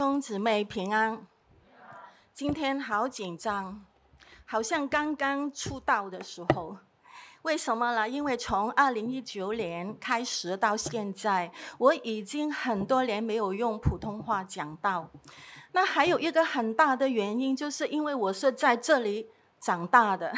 兄姊妹平安，今天好紧张，好像刚刚出道的时候。为什么呢？因为从二零一九年开始到现在，我已经很多年没有用普通话讲道。那还有一个很大的原因，就是因为我是在这里长大的。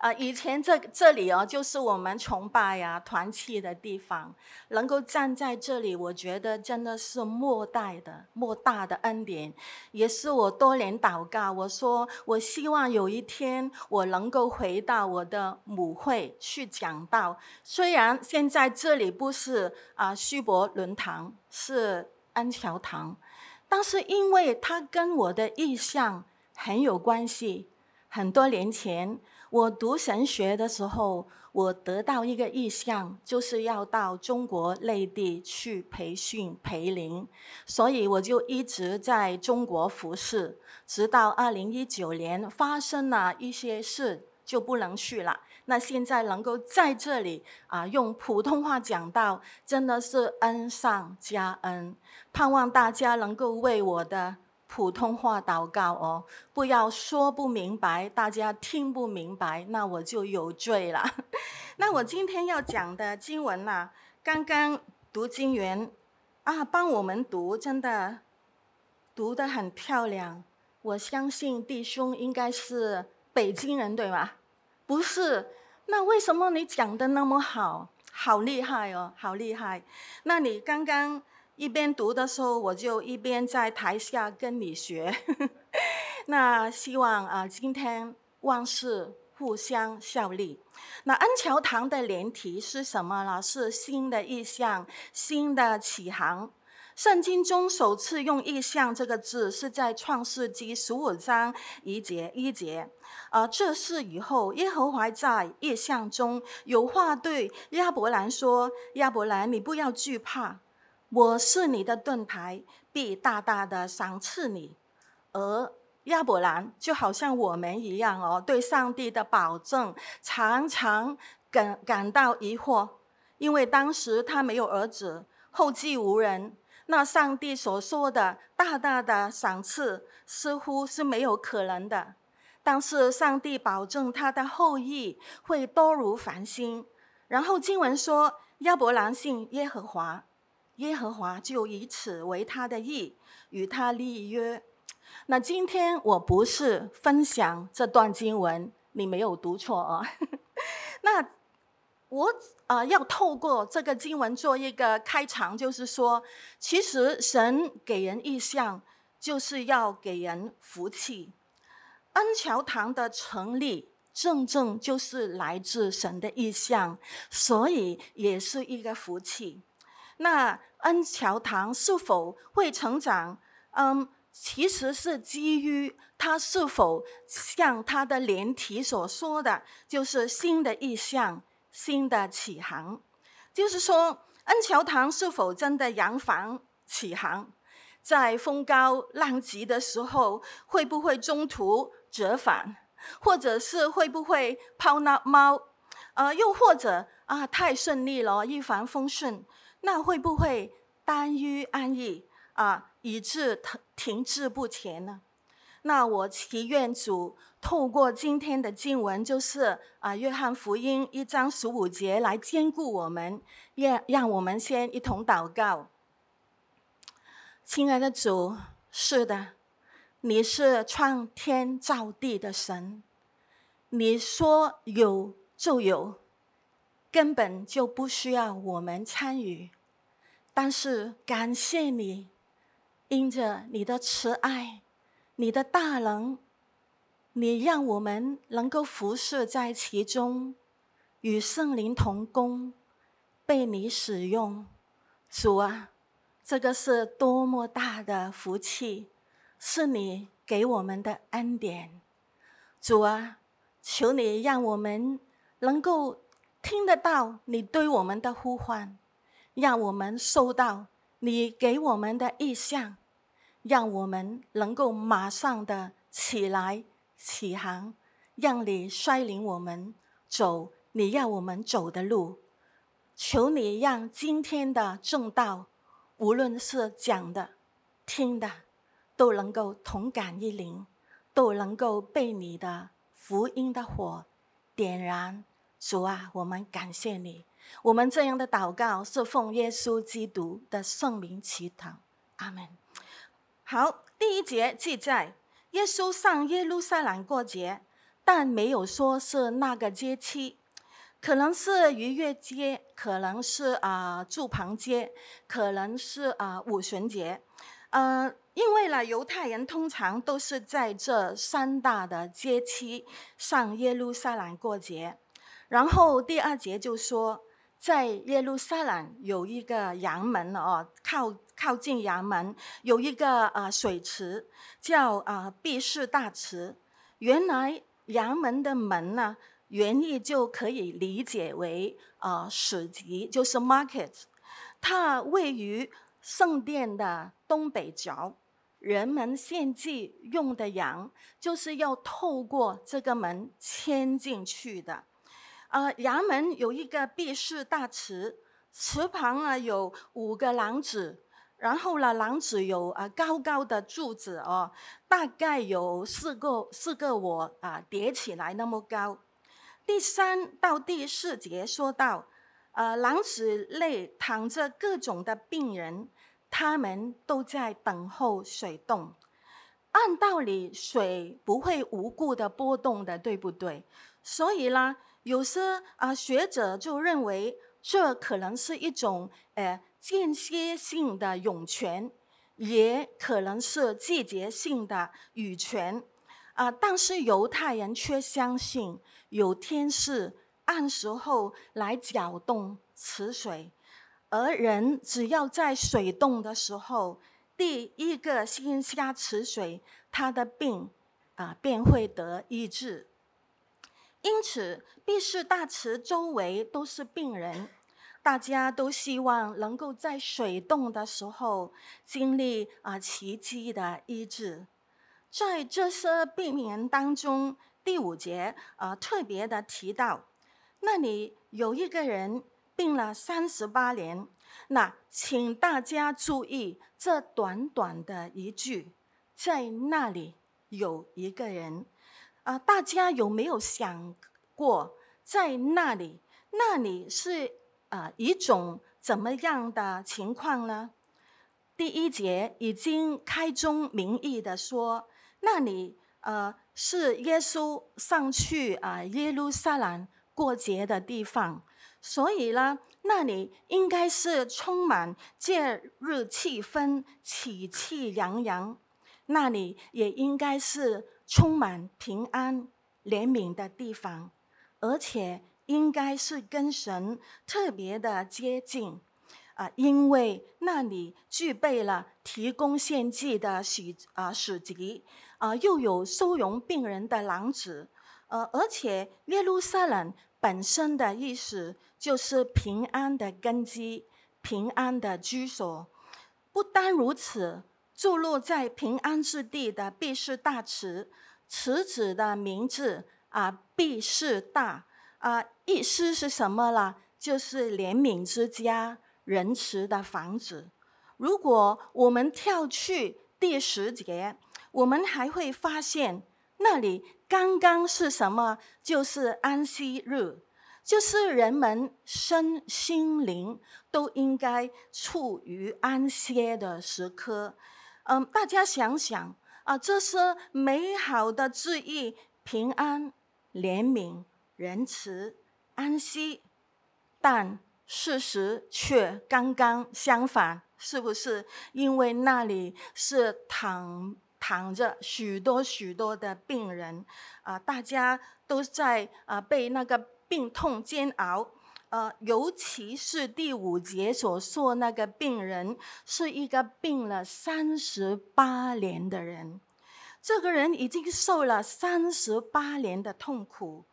啊，以前这这里哦，就是我们崇拜呀、团契的地方。能够站在这里，我觉得真的是莫大的、莫大的恩典，也是我多年祷告。我说，我希望有一天我能够回到我的母会去讲道。虽然现在这里不是啊须伯伦堂，是恩桥堂，但是因为它跟我的意向很有关系。很多年前，我读神学的时候，我得到一个意向，就是要到中国内地去培训培灵，所以我就一直在中国服侍，直到二零一九年发生了一些事，就不能去了。那现在能够在这里啊，用普通话讲道，真的是恩上加恩，盼望大家能够为我的。普通话祷告哦，不要说不明白，大家听不明白，那我就有罪了。那我今天要讲的经文呢、啊，刚刚读经员啊，帮我们读，真的读得很漂亮。我相信弟兄应该是北京人对吗？不是，那为什么你讲得那么好？好厉害哦，好厉害。那你刚刚。一边读的时候，我就一边在台下跟你学。那希望啊，今天万事互相效力。那恩桥堂的联题是什么呢？是新的意象，新的启航。圣经中首次用“意象”这个字是在创世纪十五章一节一节。啊，这是以后耶和华在意象中有话对亚伯兰说：“亚伯兰，你不要惧怕。”我是你的盾牌，必大大的赏赐你。而亚伯兰就好像我们一样哦，对上帝的保证常常感感到疑惑，因为当时他没有儿子，后继无人。那上帝所说的大大的赏赐似乎是没有可能的，但是上帝保证他的后裔会多如繁星。然后经文说，亚伯兰信耶和华。耶和华就以此为他的意，与他立约。那今天我不是分享这段经文，你没有读错啊。那我啊、要透过这个经文做一个开场，就是说，其实神给人意象，就是要给人福气。恩桥堂的成立，正正就是来自神的意象，所以也是一个福气。那恩桥堂是否会成长？嗯，其实是基于他是否像他的连题所说的，就是新的意向、新的启航。就是说，恩桥堂是否真的扬帆起航？在风高浪急的时候，会不会中途折返？或者是会不会抛那猫？呃，又或者啊，太顺利了，一帆风顺。那会不会耽于安逸啊，以致停停滞不前呢？那我祈愿主透过今天的经文，就是啊，约翰福音一章十五节来坚固我们，让让我们先一同祷告。亲爱的主，是的，你是创天造地的神，你说有就有。根本就不需要我们参与，但是感谢你，因着你的慈爱、你的大能，你让我们能够服侍在其中，与圣灵同工，被你使用。主啊，这个是多么大的福气，是你给我们的恩典。主啊，求你让我们能够。听得到你对我们的呼唤，让我们收到你给我们的意象，让我们能够马上的起来起航，让你率领我们走你要我们走的路。求你让今天的正道，无论是讲的、听的都能够同感一灵，都能够被你的福音的火点燃。主啊，我们感谢你。我们这样的祷告是奉耶稣基督的圣名祈祷，阿门。好，第一节记载耶稣上耶路撒冷过节，但没有说是那个节期，可能是逾越节，可能是啊、住棚节，可能是啊、五旬节。呃，因为呢，犹太人通常都是在这三大的节期上耶路撒冷过节。然后第二节就说。在耶路撒冷有一个羊门哦，靠靠近羊门有一个呃水池，叫啊毕士大池。原来羊门的门呢，原意就可以理解为啊市集，就是 market。它位于圣殿的东北角，人们献祭用的羊就是要透过这个门牵进去的。呃，衙门有一个避世大池，池旁啊有五个廊子，然后呢，廊子有啊高高的柱子哦，大概有四个四个我啊叠起来那么高。第三到第四节说到，呃，廊子内躺着各种的病人，他们都在等候水动。按道理，水不会无故的波动的，对不对？所以呢。有些啊学者就认为，这可能是一种呃间歇性的涌泉，也可能是季节性的雨泉，啊，但是犹太人却相信有天使按时候来搅动池水，而人只要在水动的时候，第一个先下池水，他的病啊便会得医治。因此，毕士大池周围都是病人，大家都希望能够在水动的时候经历啊奇迹的医治。在这些病人当中，第五节啊特别的提到，那里有一个人病了三十八年。那请大家注意这短短的一句，在那里有一个人。啊，大家有没有想过，在那里，那里是啊一种怎么样的情况呢？第一节已经开宗明义的说，那里呃是耶稣上去啊耶路撒冷过节的地方，所以呢，那里应该是充满节日气氛、喜气洋洋，那里也应该是。充满平安怜悯的地方，而且应该是跟神特别的接近啊，因为那里具备了提供献祭的许啊市集啊，又有收容病人的廊子，呃，而且耶路撒冷本身的意思就是平安的根基，平安的居所。不单如此。坐落在平安之地的必是大池，池子的名字啊，必是大啊，意思是什么呢？就是怜悯之家，仁慈的房子。如果我们跳去第十节，我们还会发现那里刚刚是什么？就是安息日，就是人们身心灵都应该处于安歇的时刻。嗯，大家想想啊，这是美好的字意，平安、怜悯、仁慈、安息，但事实却刚刚相反，是不是？因为那里是躺躺着许多许多的病人啊，大家都在啊被那个病痛煎熬。呃，尤其是第五节所说那个病人，是一个病了三十八年的人。这个人已经受了三十八年的痛苦，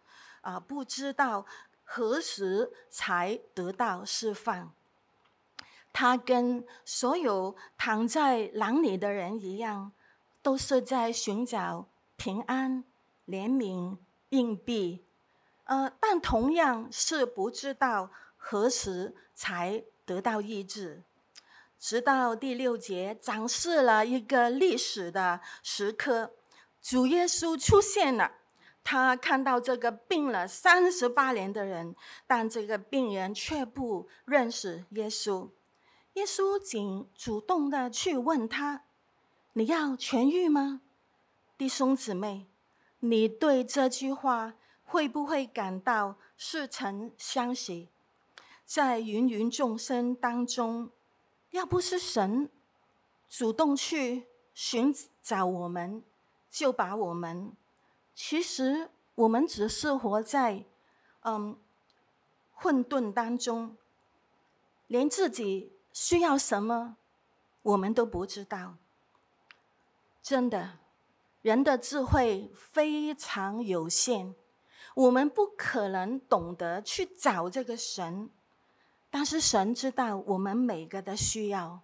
啊、不知道何时才得到释放。他跟所有躺在廊里的人一样，都是在寻找平安、怜悯、硬币。呃，但同样是不知道何时才得到医治。直到第六节展示了一个历史的时刻，主耶稣出现了。他看到这个病了三十八年的人，但这个病人却不认识耶稣。耶稣仅主动的去问他：“你要痊愈吗？”弟兄姊妹，你对这句话会不会感到似曾相识？在芸芸众生当中，要不是神主动去寻找我们，就把我们。其实我们只是活在嗯混沌当中，连自己需要什么我们都不知道。真的，人的智慧非常有限，我们不可能懂得去找这个神。但是神知道我们每个的需要，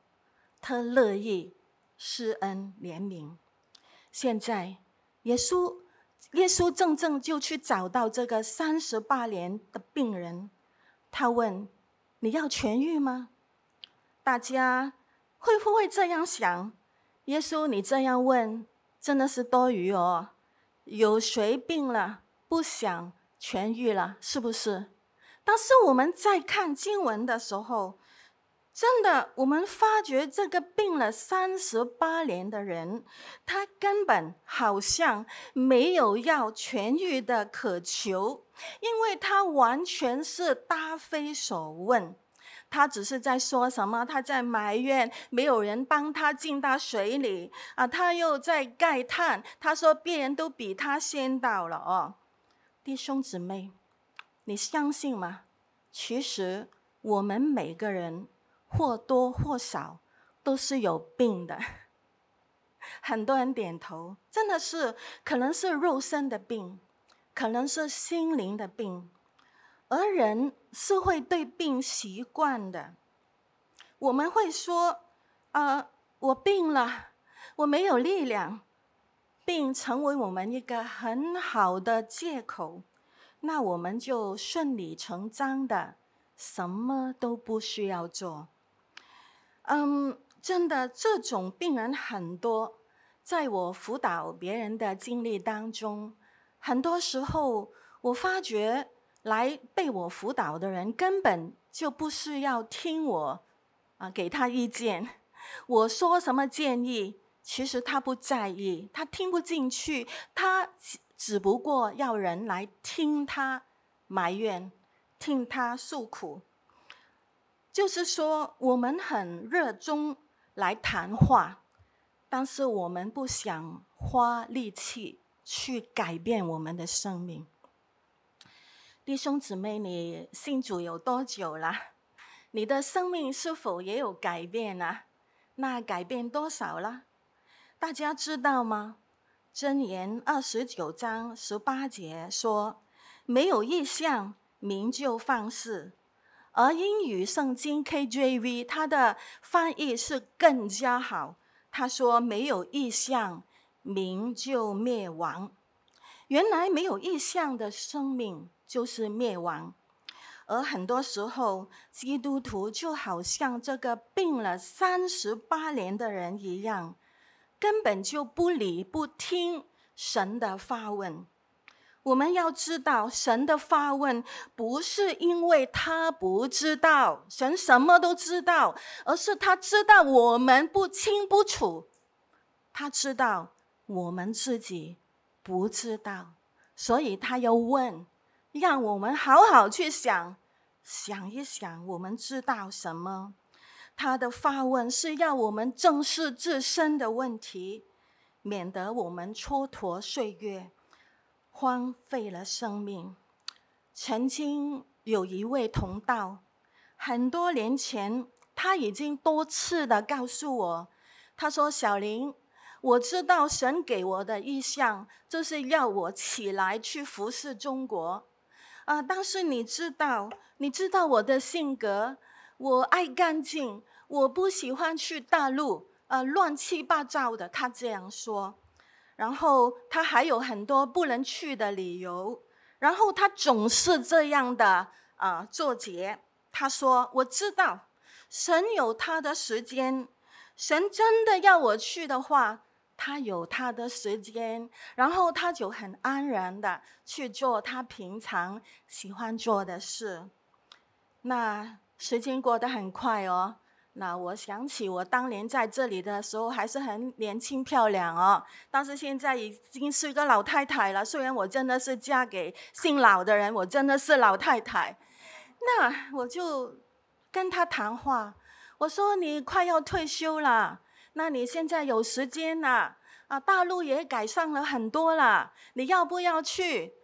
他乐意施恩怜悯。现在耶稣。耶稣正正就去找到这个三十八年的病人，他问：“你要痊愈吗？”大家会不会这样想？耶稣，你这样问真的是多余哦。有谁病了不想痊愈了？是不是？但是我们在看经文的时候。真的，我们发觉这个病了三十八年的人，他根本好像没有要痊愈的渴求，因为他完全是答非所问。他只是在说什么？他在埋怨没有人帮他进到水里啊！他又在慨叹，他说别人都比他先到了哦。弟兄姊妹，你相信吗？其实我们每个人。或多或少都是有病的，很多人点头，真的是可能是肉身的病，可能是心灵的病，而人是会对病习惯的。我们会说：“啊、呃，我病了，我没有力量。”并成为我们一个很好的借口，那我们就顺理成章的什么都不需要做。嗯，真的，这种病人很多。在我辅导别人的经历当中，很多时候我发觉来被我辅导的人根本就不是要听我啊给他意见。我说什么建议，其实他不在意，他听不进去，他只不过要人来听他埋怨，听他诉苦。就是说，我们很热衷来谈话，但是我们不想花力气去改变我们的生命。弟兄姊妹，你信主有多久了？你的生命是否也有改变呢？那改变多少了？大家知道吗？箴言二十九章十八节说：“没有意象，民就放肆。”而英语圣经 KJV 它的翻译是更加好，他说：“没有意象，民就灭亡。”原来没有意象的生命就是灭亡，而很多时候基督徒就好像这个病了三十八年的人一样，根本就不理不听神的发问。我们要知道，神的发问不是因为他不知道，神什么都知道，而是他知道我们不清不楚，他知道我们自己不知道，所以他要问，让我们好好去想，想一想，我们知道什么？他的发问是要我们正视自身的问题，免得我们蹉跎岁月。荒废了生命。曾经有一位同道，很多年前他已经多次的告诉我，他说：“小林，我知道神给我的意象，就是要我起来去服侍中国。啊，但是你知道，你知道我的性格，我爱干净，我不喜欢去大陆，啊，乱七八糟的。”他这样说。然后他还有很多不能去的理由，然后他总是这样的啊作结。他说：“我知道神有他的时间，神真的要我去的话，他有他的时间，然后他就很安然的去做他平常喜欢做的事。那时间过得很快哦。那我想起我当年在这里的时候还是很年轻漂亮哦，但是现在已经是一个老太太了。虽然我真的是嫁给姓老的人，我真的是老太太。那我就跟他谈话，我说你快要退休了，那你现在有时间了啊？大陆也改善了很多了，你要不要去？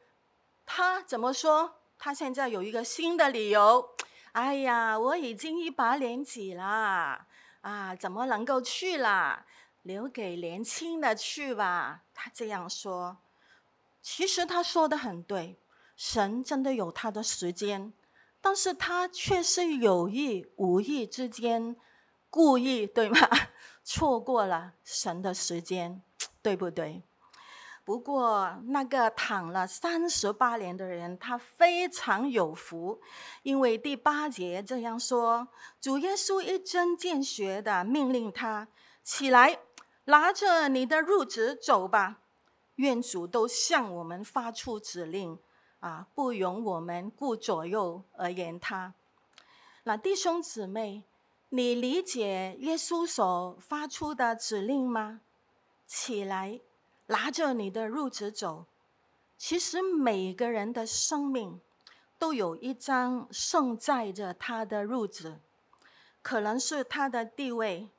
他怎么说？他现在有一个新的理由。哎呀，我已经一把年纪了，啊，怎么能够去啦？留给年轻的去吧。他这样说，其实他说的很对，神真的有他的时间，但是他却是有意无意之间故意，对吗？错过了神的时间，对不对？不过，那个躺了三十八年的人，他非常有福，因为第八节这样说：主耶稣一针见血的命令他起来，拿着你的褥子走吧。愿主都向我们发出指令啊，不容我们顾左右而言他。那弟兄姊妹，你理解耶稣所发出的指令吗？起来。拿着你的褥子走，其实每个人的生命都有一张盛载着他的褥子，可能是他的地位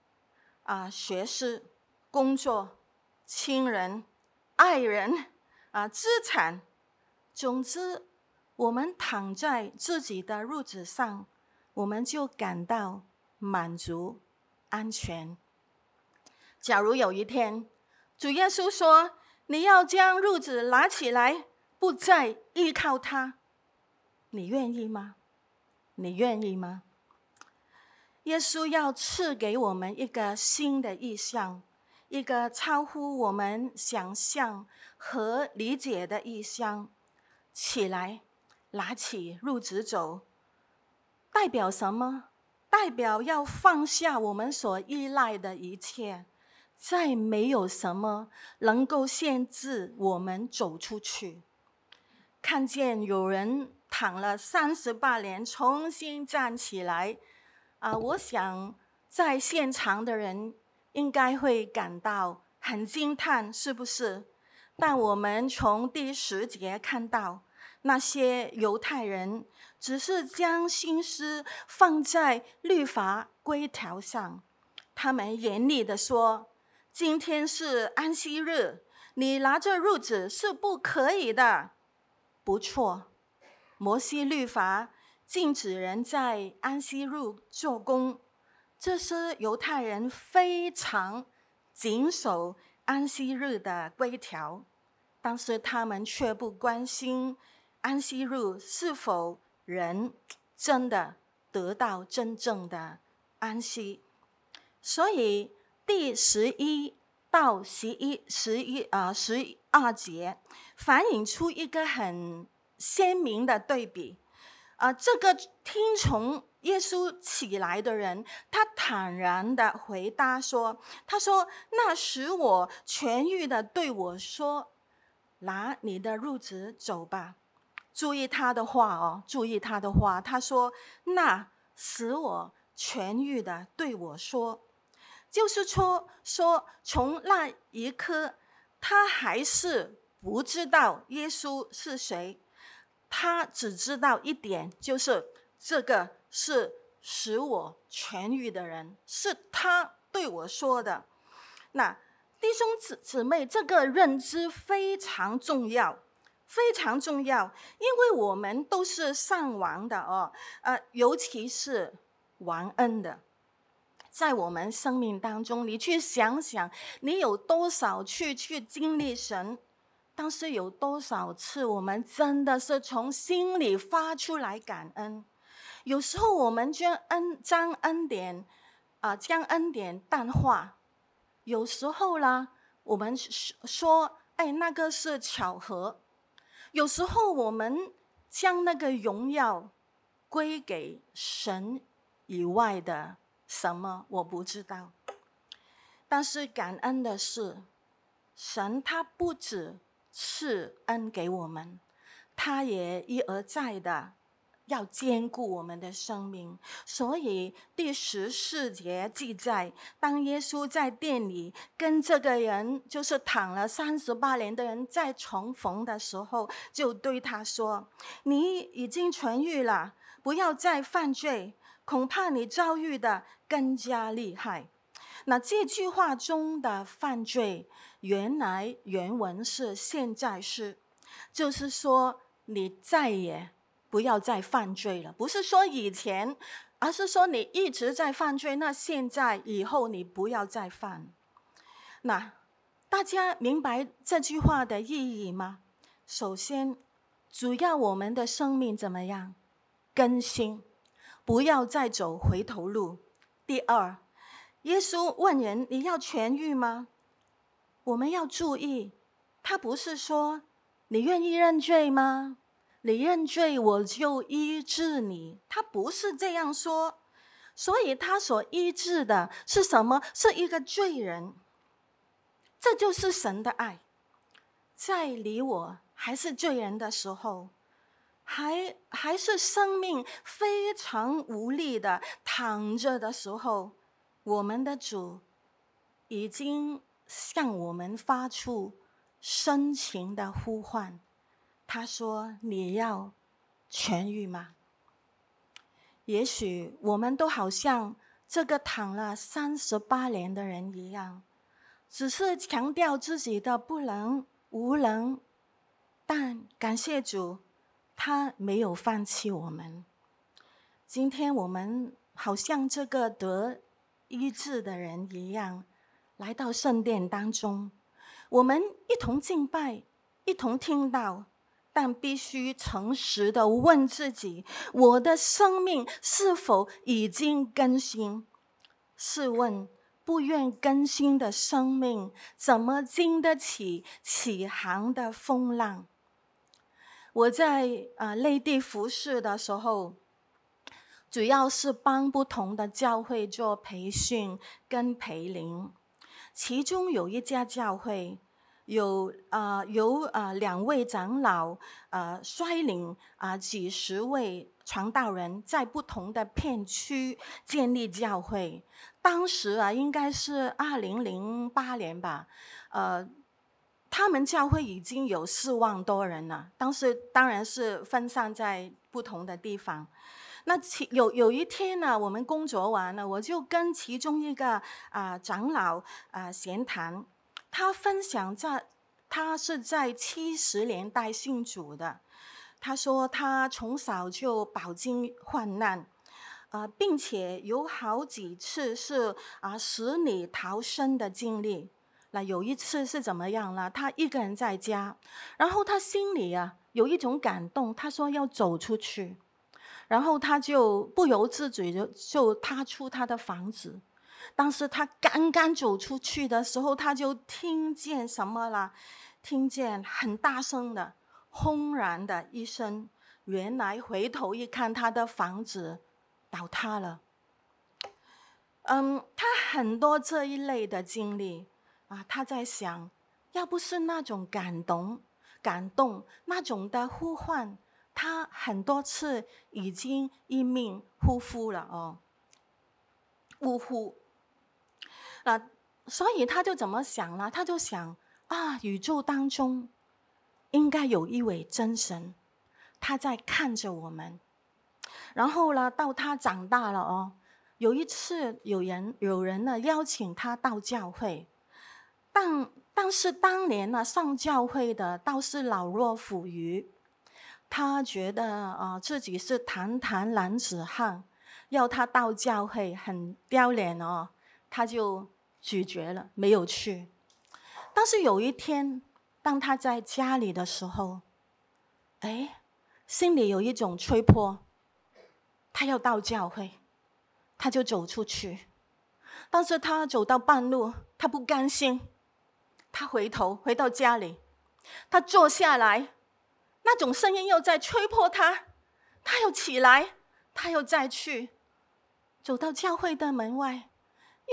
啊、学识、工作、亲人、爱人啊、资产，总之，我们躺在自己的褥子上，我们就感到满足、安全。假如有一天，主耶稣说：“你要将褥子拿起来，不再依靠他。”你愿意吗？你愿意吗？耶稣要赐给我们一个新的意象，一个超乎我们想象和理解的意象。起来，拿起褥子走，代表什么？代表要放下我们所依赖的一切。再没有什么能够限制我们走出去。看见有人躺了三十八年，重新站起来，啊，我想在现场的人应该会感到很惊叹，是不是？但我们从第十节看到，那些犹太人只是将心思放在律法规条上，他们严厉地说。今天是安息日，你拿着褥子是不可以的。不错，摩西律法禁止人在安息日做工，这是犹太人非常谨守安息日的规条，但是他们却不关心安息日是否人真的得到真正的安息，所以。第十一到十一、十一啊十二节，反映出一个很鲜明的对比。啊，这个听从耶稣起来的人，他坦然的回答说：“他说，那使我痊愈的对我说，拿你的褥子走吧。”注意他的话哦，注意他的话。他说：“那使我痊愈的对我说。”就是说，说从那一刻，他还是不知道耶稣是谁，他只知道一点，就是这个是使我痊愈的人，是他对我说的。那弟兄姊姊妹，这个认知非常重要，非常重要，因为我们都是上王的哦，呃，尤其是王恩的。在我们生命当中，你去想想，你有多少去去经历神，但是有多少次我们真的是从心里发出来感恩？有时候我们将恩将恩典啊、将恩典淡化，有时候呢，我们说哎那个是巧合，有时候我们将那个荣耀归给神以外的。什么我不知道。但是感恩的是，神他不止赐恩给我们，他也一而再的。要坚固我们的生命，所以第十四节记载，当耶稣在殿里跟这个人，就是躺了三十八年的人再重逢的时候，就对他说：“你已经痊愈了，不要再犯罪，恐怕你遭遇的更加厉害。”那这句话中的“犯罪”，原来原文是“现在是”，就是说你再也。不要再犯罪了，不是说以前，而是说你一直在犯罪。那现在以后你不要再犯。那大家明白这句话的意义吗？首先，主要我们的生命怎么样？更新，不要再走回头路。第二，耶稣问人：“你要痊愈吗？”我们要注意，他不是说你愿意认罪吗？你认罪，我就医治你。他不是这样说，所以他所医治的是什么？是一个罪人。这就是神的爱，在你我还是罪人的时候，还还是生命非常无力的躺着的时候，我们的主已经向我们发出深情的呼唤。他说：“你要痊愈吗？”也许我们都好像这个躺了三十八年的人一样，只是强调自己的不能、无能。但感谢主，他没有放弃我们。今天我们好像这个得医治的人一样，来到圣殿当中，我们一同敬拜，一同听到。但必须诚实的问自己：我的生命是否已经更新？试问，不愿更新的生命，怎么经得起起航的风浪？我在啊内地服侍的时候，主要是帮不同的教会做培训跟培灵，其中有一家教会。有啊、呃，有啊、呃，两位长老啊、率领啊、呃、几十位传道人，在不同的片区建立教会。当时啊，应该是二零零八年吧，呃，他们教会已经有四万多人了。当时当然是分散在不同的地方。那其有有一天呢，我们工作完了，我就跟其中一个啊、长老啊、闲谈。他分享在，他是在七十年代信主的。他说他从小就饱经患难，啊、并且有好几次是啊死里逃生的经历。那有一次是怎么样呢？他一个人在家，然后他心里啊有一种感动，他说要走出去，然后他就不由自主就就踏出他的房子。当时他刚刚走出去的时候，他就听见什么了？听见很大声的轰然的一声。原来回头一看，他的房子倒塌了。嗯，他很多这一类的经历啊，他在想，要不是那种感动、感动那种的呼唤，他很多次已经一命呜呼了哦，呜呼。那所以他就怎么想呢？他就想啊，宇宙当中应该有一位真神，他在看着我们。然后呢，到他长大了哦，有一次有人有人呢邀请他到教会，但但是当年呢上教会的倒是老弱妇孺，他觉得啊自己是堂堂男子汉，要他到教会很丢脸哦。他就拒绝了，没有去。但是有一天，当他在家里的时候，哎，心里有一种催迫，他要到教会，他就走出去。但是他走到半路，他不甘心，他回头回到家里，他坐下来，那种声音又在催迫他，他又起来，他又再去。走到教会的门外，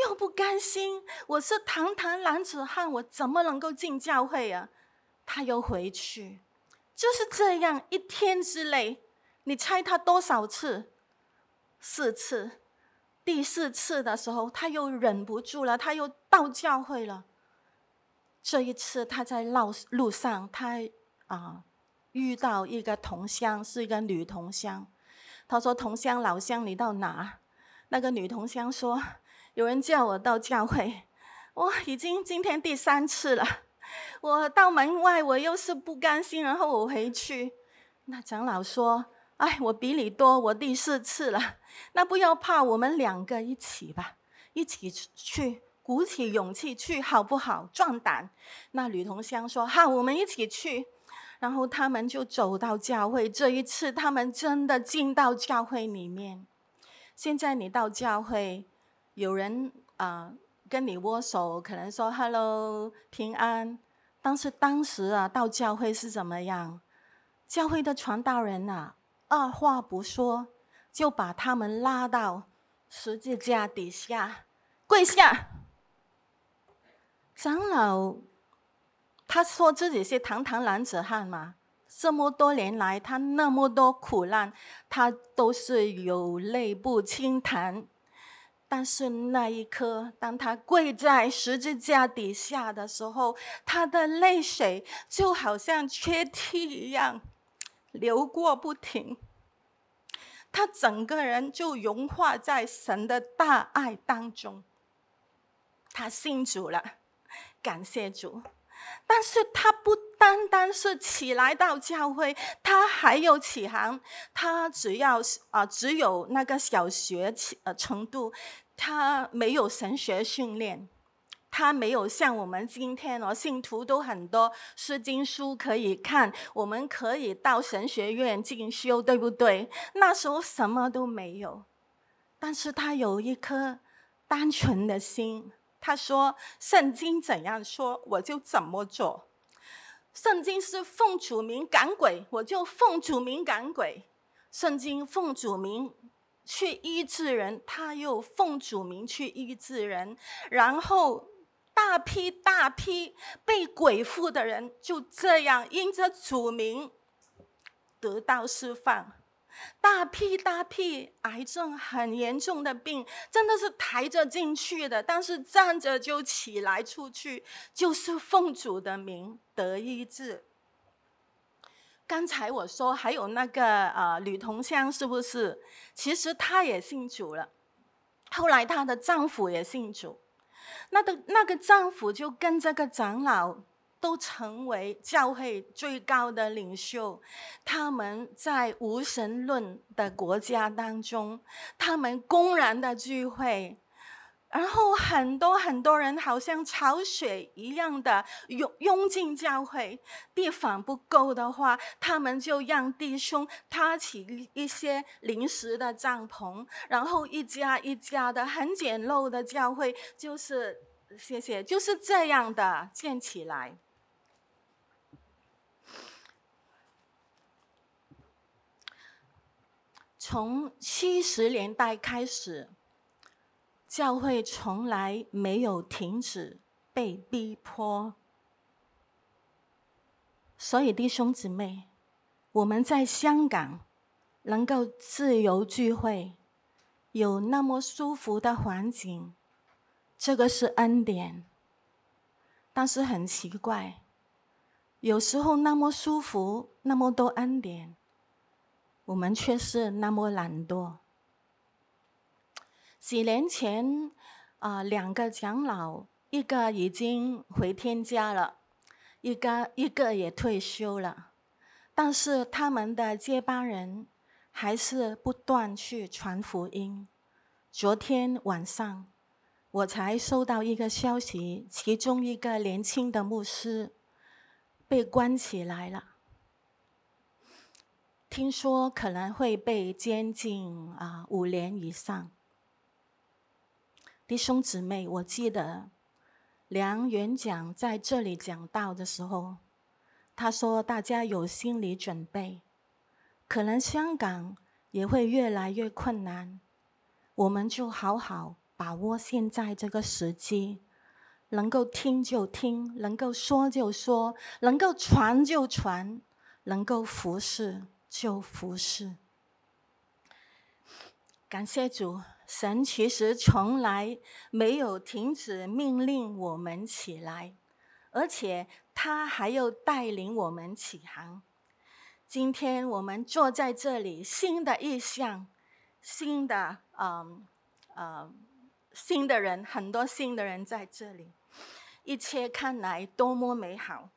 又不甘心。我是堂堂男子汉，我怎么能够进教会啊？他又回去，就是这样一天之内，你猜他多少次？四次。第四次的时候，他又忍不住了，他又到教会了。这一次，他在路路上，他啊遇到一个同乡，是一个女同乡。他说：“同乡老乡，你到哪？”那个女同乡说：“有人叫我到教会，我已经今天第三次了。我到门外，我又是不甘心，然后我回去。”那长老说：“哎，我比你多，我第四次了。那不要怕，我们两个一起吧，一起去。”鼓起勇气去好不好？壮胆。那女同乡说：“好，我们一起去。”然后他们就走到教会。这一次，他们真的进到教会里面。现在你到教会，有人啊、跟你握手，可能说 “hello”，平安。但是当时啊，到教会是怎么样？教会的传道人啊，二话不说，就把他们拉到十字架底下跪下。长老，他说自己是堂堂男子汉嘛，这么多年来，他那么多苦难，他都是有泪不轻弹。但是那一刻，当他跪在十字架底下的时候，他的泪水就好像缺堤一样流过不停。他整个人就融化在神的大爱当中。他信主了。感谢主，但是他不单单是起来到教会，他还有启航。他只要啊、只有那个小学呃程度，他没有神学训练，他没有像我们今天哦，信徒都很多诗经书可以看，我们可以到神学院进修，对不对？那时候什么都没有，但是他有一颗单纯的心。他说：“圣经怎样说，我就怎么做。圣经是奉主名赶鬼，我就奉主名赶鬼。圣经奉主名去医治人，他又奉主名去医治人。然后大批大批被鬼附的人就这样因着主名得到释放。”大批大批癌症很严重的病，真的是抬着进去的，但是站着就起来出去，就是奉主的名得医治。刚才我说还有那个呃女同乡，是不是？其实她也信主了，后来她的丈夫也信主，那个那个丈夫就跟这个长老。都成为教会最高的领袖，他们在无神论的国家当中，他们公然的聚会，然后很多很多人好像潮水一样的涌涌进教会，地方不够的话，他们就让弟兄搭起一些临时的帐篷，然后一家一家的很简陋的教会，就是谢谢，就是这样的建起来。从七十年代开始，教会从来没有停止被逼迫。所以弟兄姊妹，我们在香港能够自由聚会，有那么舒服的环境，这个是恩典。但是很奇怪，有时候那么舒服，那么多恩典。我们却是那么懒惰。几年前，啊、两个长老，一个已经回天家了，一个一个也退休了，但是他们的接班人还是不断去传福音。昨天晚上，我才收到一个消息，其中一个年轻的牧师被关起来了。听说可能会被监禁啊五年以上。弟兄姊妹，我记得梁元讲在这里讲道的时候，他说大家有心理准备，可能香港也会越来越困难。我们就好好把握现在这个时机，能够听就听，能够说就说，能够传就传，能够服侍就服侍。感谢主，神其实从来没有停止命令我们起来，而且他还要带领我们起航。今天我们坐在这里，新的意象，新的嗯呃新的人，很多新的人在这里，一切看来多么美好。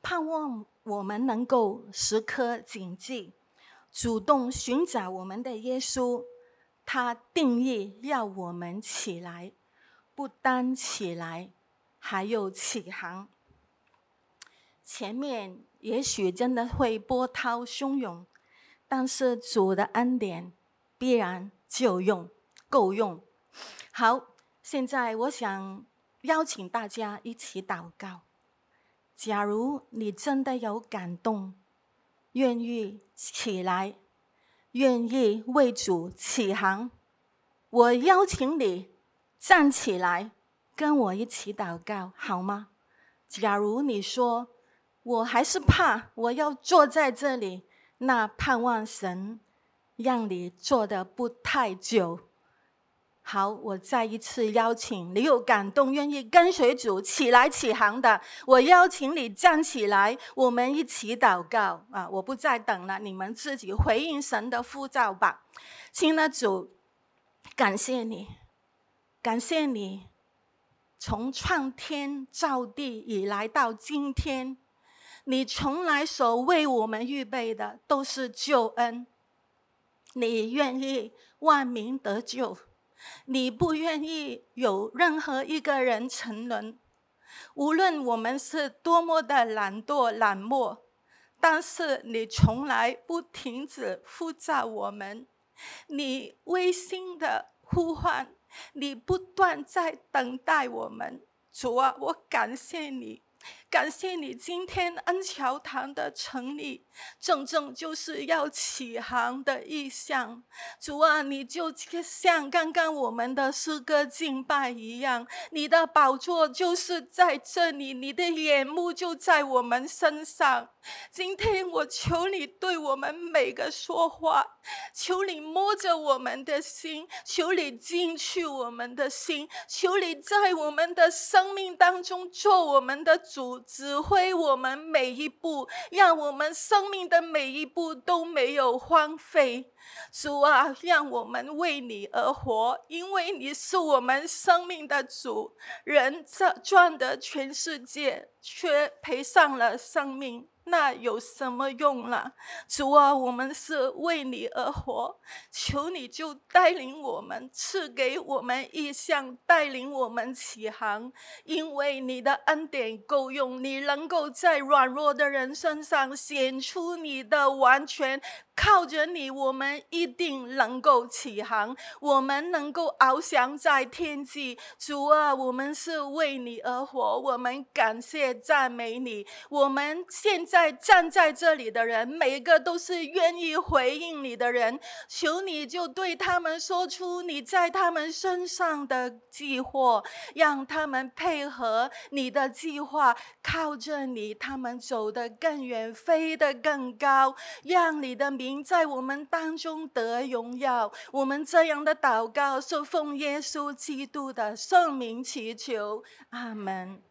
盼望我们能够时刻谨记，主动寻找我们的耶稣，他定义要我们起来，不单起来，还有起航。前面也许真的会波涛汹涌，但是主的恩典必然就用够用。好，现在我想邀请大家一起祷告。假如你真的有感动，愿意起来，愿意为主起航，我邀请你站起来，跟我一起祷告，好吗？假如你说，我还是怕，我要坐在这里。那盼望神让你坐得不太久。好，我再一次邀请你有感动、愿意跟随主起来起航的，我邀请你站起来，我们一起祷告啊！我不再等了，你们自己回应神的呼召吧。亲爱的主，感谢你，感谢你，从创天造地以来到今天。你从来所为我们预备的都是救恩，你愿意万民得救，你不愿意有任何一个人沉沦。无论我们是多么的懒惰冷漠，但是你从来不停止呼召我们，你温馨的呼唤，你不断在等待我们。主啊，我感谢你。感谢你今天恩桥堂的成立，正正就是要起航的意向。主啊，你就像刚刚我们的诗歌敬拜一样，你的宝座就是在这里，你的眼目就在我们身上。今天我求你对我们每个说话，求你摸着我们的心，求你进去我们的心，求你在我们的生命当中做我们的主。指挥我们每一步，让我们生命的每一步都没有荒废。主啊，让我们为你而活，因为你是我们生命的主。人赚得全世界，却赔上了生命。那有什么用啦？主啊，我们是为你而活，求你就带领我们，赐给我们异象，带领我们起航。因为你的恩典够用，你能够在软弱的人身上显出你的完全。靠着你，我们一定能够起航，我们能够翱翔在天际。主啊，我们是为你而活，我们感谢赞美你。我们现在在站在这里的人，每一个都是愿意回应你的人。求你就对他们说出你在他们身上的计划，让他们配合你的计划，靠着你，他们走得更远，飞得更高，让你的名。在我们当中得荣耀，我们这样的祷告是奉耶稣基督的圣名祈求，阿门。